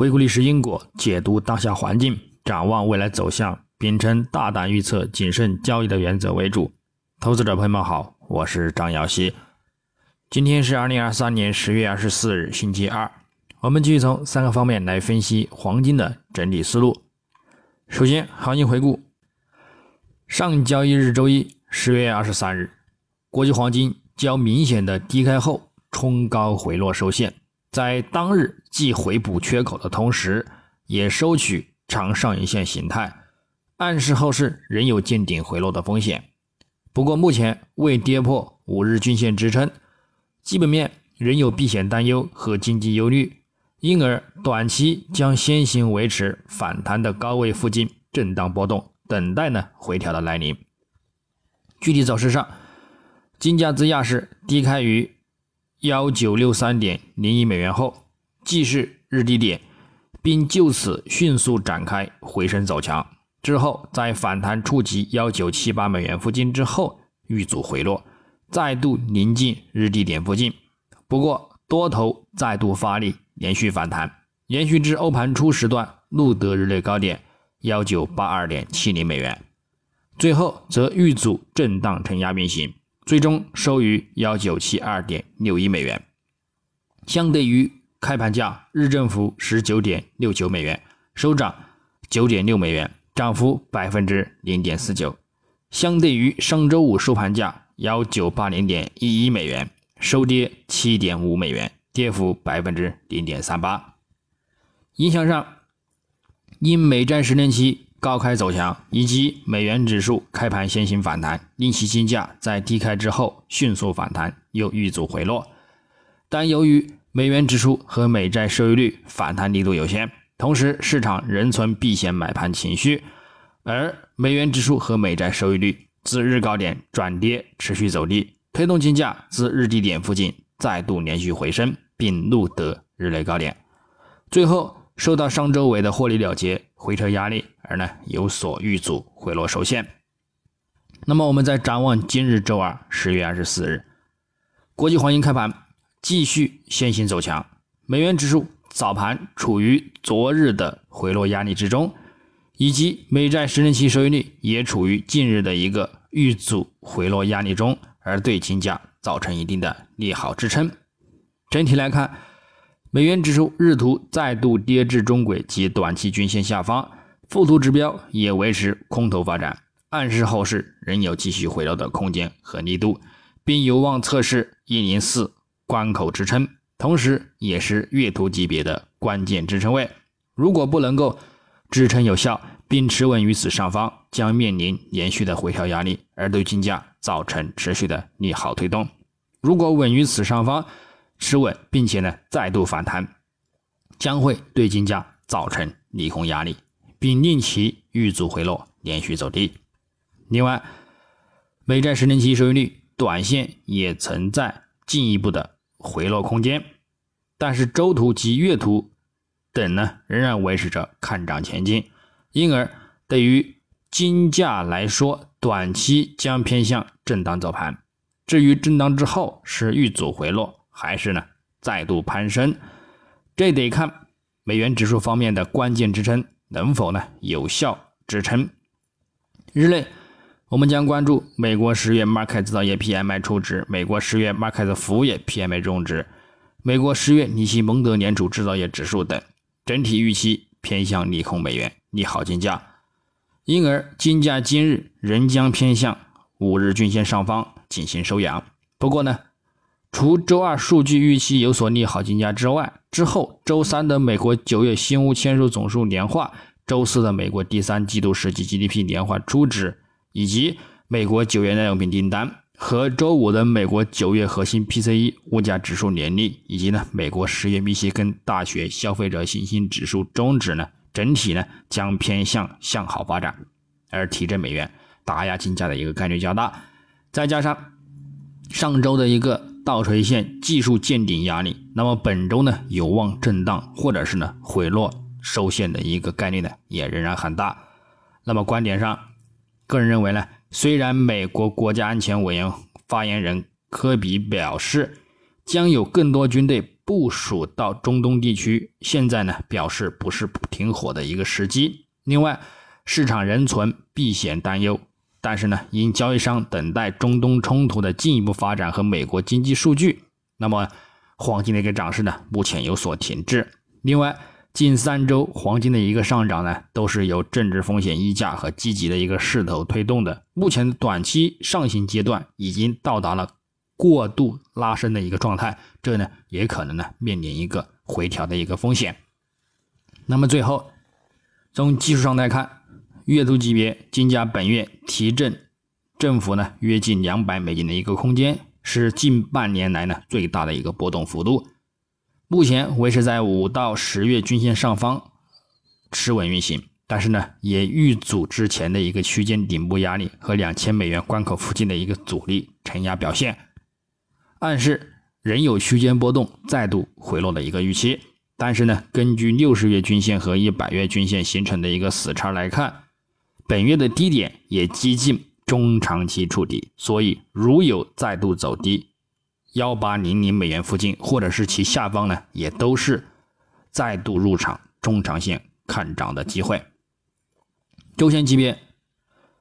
回顾历史因果，解读当下环境，展望未来走向，秉承大胆预测、谨慎交易的原则为主。投资者朋友们好，我是张瑶希。今天是二零二三年十月二十四日，星期二。我们继续从三个方面来分析黄金的整体思路。首先，行情回顾。上交易日周一，十月二十三日，国际黄金较明显的低开后冲高回落收线，在当日既回补缺口的同时，也收取长上影线形态，暗示后市仍有见顶回落的风险。不过目前未跌破五日均线支撑，基本面仍有避险担忧和经济忧虑，因而短期将先行维持反弹的高位附近震荡波动。等待呢回调的来临。具体走势上，金价自亚市低开于幺九六三点零一美元后，继是日低点，并就此迅速展开回升走强。之后在反弹触及幺九七八美元附近之后遇阻回落，再度临近日低点附近。不过多头再度发力，连续反弹，延续至欧盘初时段录得日内高点。幺九八二点七零美元，最后则遇阻震荡承压运行，最终收于幺九七二点六一美元，相对于开盘价日振幅十九点六九美元，收涨九点六美元，涨幅百分之零点四九，相对于上周五收盘价幺九八零点一一美元，收跌七点五美元，跌幅百分之零点三八，影响上。因美债十年期高开走强，以及美元指数开盘先行反弹，令其金价在低开之后迅速反弹，又遇阻回落。但由于美元指数和美债收益率反弹力度有限，同时市场仍存避险买盘情绪，而美元指数和美债收益率自日高点转跌，持续走低，推动金价自日低点附近再度连续回升，并录得日内高点，最后。受到上周尾的获利了结回撤压力，而呢有所遇阻回落受限。那么我们再展望今日周二十月二十四日，国际黄金开盘继续先行走强，美元指数早盘处于昨日的回落压力之中，以及美债十年期收益率也处于近日的一个遇阻回落压力中，而对金价造成一定的利好支撑。整体来看。美元指数日图再度跌至中轨及短期均线下方，附图指标也维持空头发展，暗示后市仍有继续回落的空间和力度，并有望测试一零四关口支撑，同时也是月图级别的关键支撑位。如果不能够支撑有效，并持稳于此上方，将面临连续的回调压力，而对金价造成持续的利好推动。如果稳于此上方，持稳，并且呢再度反弹，将会对金价造成利空压力，并令其遇阻回落，连续走低。另外，美债十年期收益率短线也存在进一步的回落空间，但是周图及月图等呢仍然维持着看涨前进，因而对于金价来说，短期将偏向震荡走盘。至于震荡之后是遇阻回落。还是呢，再度攀升，这得看美元指数方面的关键支撑能否呢有效支撑。日内，我们将关注美国十月 market 制造业 PMI 初值、美国十月 market 服务业 PMI 终值、美国十月尼西蒙德联储制造业指数等，整体预期偏向利空美元，利好金价，因而金价今日仍将偏向五日均线上方进行收阳。不过呢。除周二数据预期有所利好金价之外，之后周三的美国九月新屋签署总数年化，周四的美国第三季度实际 GDP 年化初值，以及美国九月耐用品订单和周五的美国九月核心 PCE 物价指数年率，以及呢美国十月密歇根大学消费者信心指数终值呢，整体呢将偏向向好发展，而提振美元、打压金价的一个概率较大，再加上上周的一个。倒垂线技术见顶压力，那么本周呢有望震荡或者是呢回落收线的一个概率呢也仍然很大。那么观点上，个人认为呢，虽然美国国家安全委员发言人科比表示将有更多军队部署到中东地区，现在呢表示不是停火的一个时机。另外，市场仍存避险担忧，但是呢，因交易商等待中东冲突的进一步发展和美国经济数据，那么黄金的一个涨势呢目前有所停滞。另外，近三周黄金的一个上涨呢，都是由政治风险溢价和积极的一个势头推动的。目前短期上行阶段已经到达了过度拉升的一个状态，这呢也可能呢面临一个回调的一个风险。那么最后，从技术上来看，月度级别金价本月提振振幅呢约近两百美金的一个空间，是近半年来呢最大的一个波动幅度。目前维持在五到十月均线上方持稳运行，但是呢，也遇阻之前的一个区间顶部压力和两千美元关口附近的一个阻力承压表现，暗示仍有区间波动再度回落的一个预期。但是呢，根据六十月均线和一百月均线形成的一个死叉来看，本月的低点也接近中长期触底，所以如有再度走低。幺八零零美元附近，或者是其下方呢，也都是再度入场中长线看涨的机会。周线级别，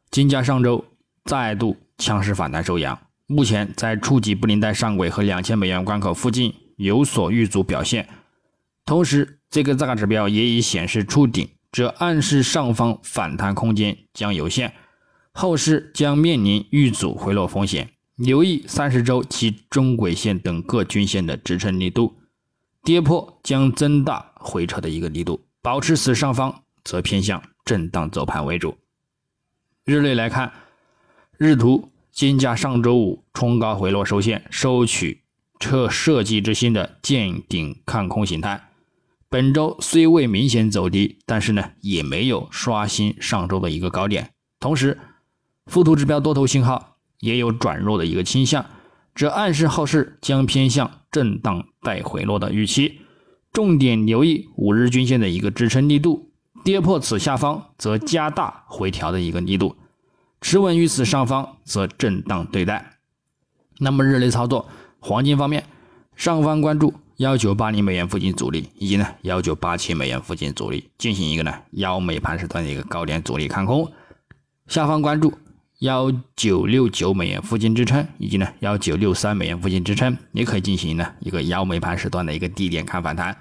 金价上周再度强势反弹收阳，目前在触及布林带上轨和两千美元关口附近有所遇阻表现，同时这个大指标也已显示触顶，这暗示上方反弹空间将有限，后市将面临遇阻回落风险。留意三十周及中轨线等各均线的支撑力度，跌破将增大回撤的一个力度，保持此上方则偏向震荡走盘为主。日内来看，日图金价上周五冲高回落收线，收取撤设计之星的见顶看空形态。本周虽未明显走低，但是呢也没有刷新上周的一个高点，同时附图指标多头信号。也有转弱的一个倾向，这暗示后市将偏向震荡带回落的预期。重点留意五日均线的一个支撑力度，跌破此下方则加大回调的一个力度，持稳于此上方则震荡对待。那么日内操作，黄金方面，上方关注幺九八零美元附近阻力，以及呢幺九八七美元附近阻力，进行一个呢幺美盘时段的一个高点阻力看空。下方关注。幺九六九美元附近支撑，以及呢幺九六三美元附近支撑，也可以进行呢一个幺美盘时段的一个低点看反弹。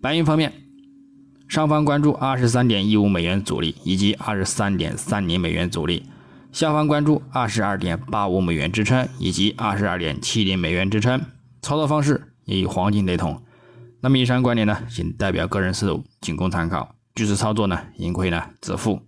白银方面，上方关注二十三点一五美元阻力以及二十三点三零美元阻力，下方关注二十二点八五美元支撑以及二十二点七零美元支撑。操作方式也与黄金雷同。那么以上观点呢，仅代表个人思路，仅供参考。据此操作呢，盈亏呢自负。